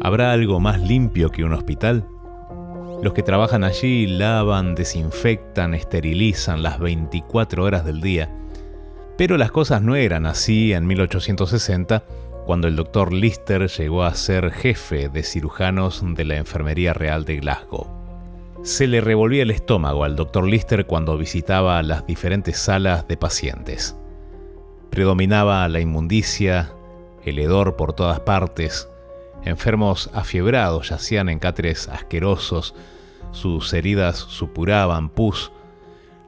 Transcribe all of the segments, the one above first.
¿Habrá algo más limpio que un hospital? Los que trabajan allí lavan, desinfectan, esterilizan las 24 horas del día. Pero las cosas no eran así en 1860, cuando el doctor Lister llegó a ser jefe de cirujanos de la Enfermería Real de Glasgow. Se le revolvía el estómago al doctor Lister cuando visitaba las diferentes salas de pacientes. Predominaba la inmundicia, el hedor por todas partes, Enfermos afiebrados yacían en cáteres asquerosos, sus heridas supuraban pus.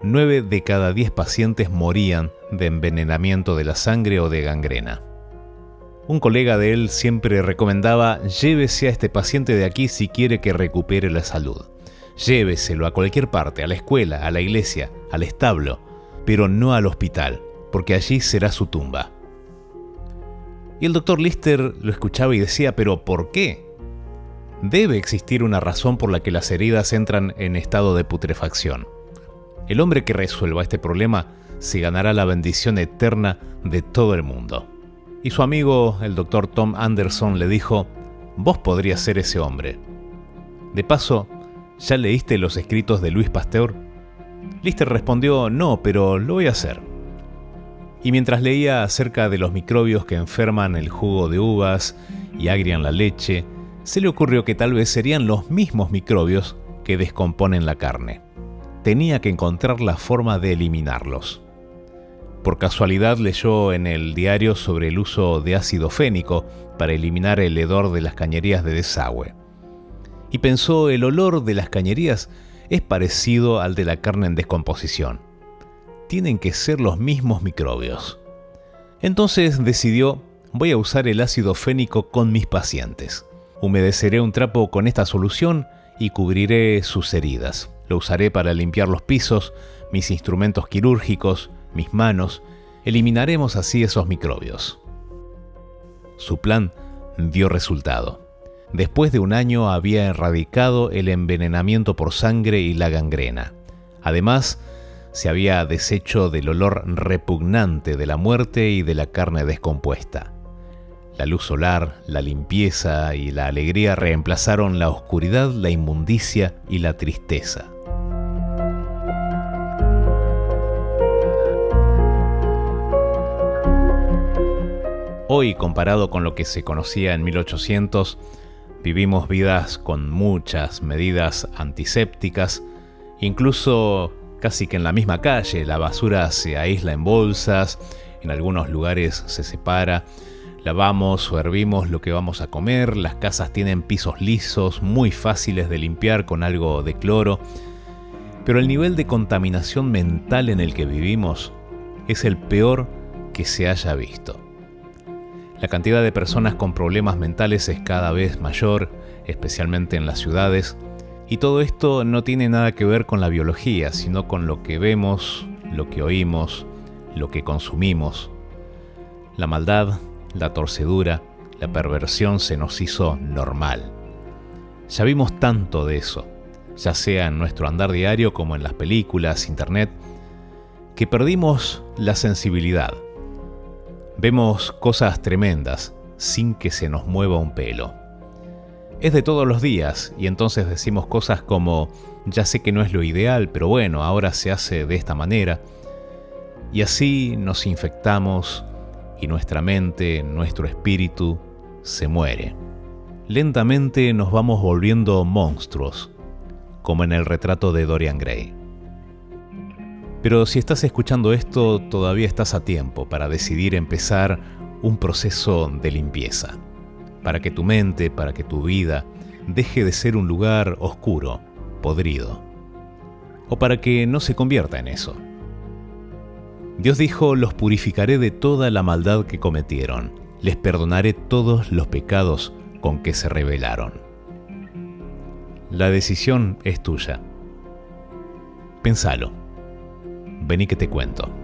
Nueve de cada diez pacientes morían de envenenamiento de la sangre o de gangrena. Un colega de él siempre recomendaba llévese a este paciente de aquí si quiere que recupere la salud. Lléveselo a cualquier parte, a la escuela, a la iglesia, al establo, pero no al hospital, porque allí será su tumba. Y el doctor Lister lo escuchaba y decía, pero ¿por qué? Debe existir una razón por la que las heridas entran en estado de putrefacción. El hombre que resuelva este problema se ganará la bendición eterna de todo el mundo. Y su amigo, el doctor Tom Anderson, le dijo, vos podrías ser ese hombre. De paso, ¿ya leíste los escritos de Luis Pasteur? Lister respondió, no, pero lo voy a hacer y mientras leía acerca de los microbios que enferman el jugo de uvas y agrian la leche, se le ocurrió que tal vez serían los mismos microbios que descomponen la carne. Tenía que encontrar la forma de eliminarlos. Por casualidad leyó en el diario sobre el uso de ácido fénico para eliminar el hedor de las cañerías de desagüe. Y pensó el olor de las cañerías es parecido al de la carne en descomposición tienen que ser los mismos microbios. Entonces decidió, voy a usar el ácido fénico con mis pacientes. Humedeceré un trapo con esta solución y cubriré sus heridas. Lo usaré para limpiar los pisos, mis instrumentos quirúrgicos, mis manos. Eliminaremos así esos microbios. Su plan dio resultado. Después de un año había erradicado el envenenamiento por sangre y la gangrena. Además, se había deshecho del olor repugnante de la muerte y de la carne descompuesta. La luz solar, la limpieza y la alegría reemplazaron la oscuridad, la inmundicia y la tristeza. Hoy, comparado con lo que se conocía en 1800, vivimos vidas con muchas medidas antisépticas, incluso casi que en la misma calle. La basura se aísla en bolsas, en algunos lugares se separa. Lavamos o hervimos lo que vamos a comer, las casas tienen pisos lisos, muy fáciles de limpiar con algo de cloro, pero el nivel de contaminación mental en el que vivimos es el peor que se haya visto. La cantidad de personas con problemas mentales es cada vez mayor, especialmente en las ciudades, y todo esto no tiene nada que ver con la biología, sino con lo que vemos, lo que oímos, lo que consumimos. La maldad, la torcedura, la perversión se nos hizo normal. Ya vimos tanto de eso, ya sea en nuestro andar diario como en las películas, internet, que perdimos la sensibilidad. Vemos cosas tremendas sin que se nos mueva un pelo es de todos los días y entonces decimos cosas como, ya sé que no es lo ideal, pero bueno, ahora se hace de esta manera. Y así nos infectamos y nuestra mente, nuestro espíritu, se muere. Lentamente nos vamos volviendo monstruos, como en el retrato de Dorian Gray. Pero si estás escuchando esto, todavía estás a tiempo para decidir empezar un proceso de limpieza para que tu mente, para que tu vida deje de ser un lugar oscuro, podrido, o para que no se convierta en eso. Dios dijo, los purificaré de toda la maldad que cometieron, les perdonaré todos los pecados con que se rebelaron. La decisión es tuya. Pensalo. Vení que te cuento.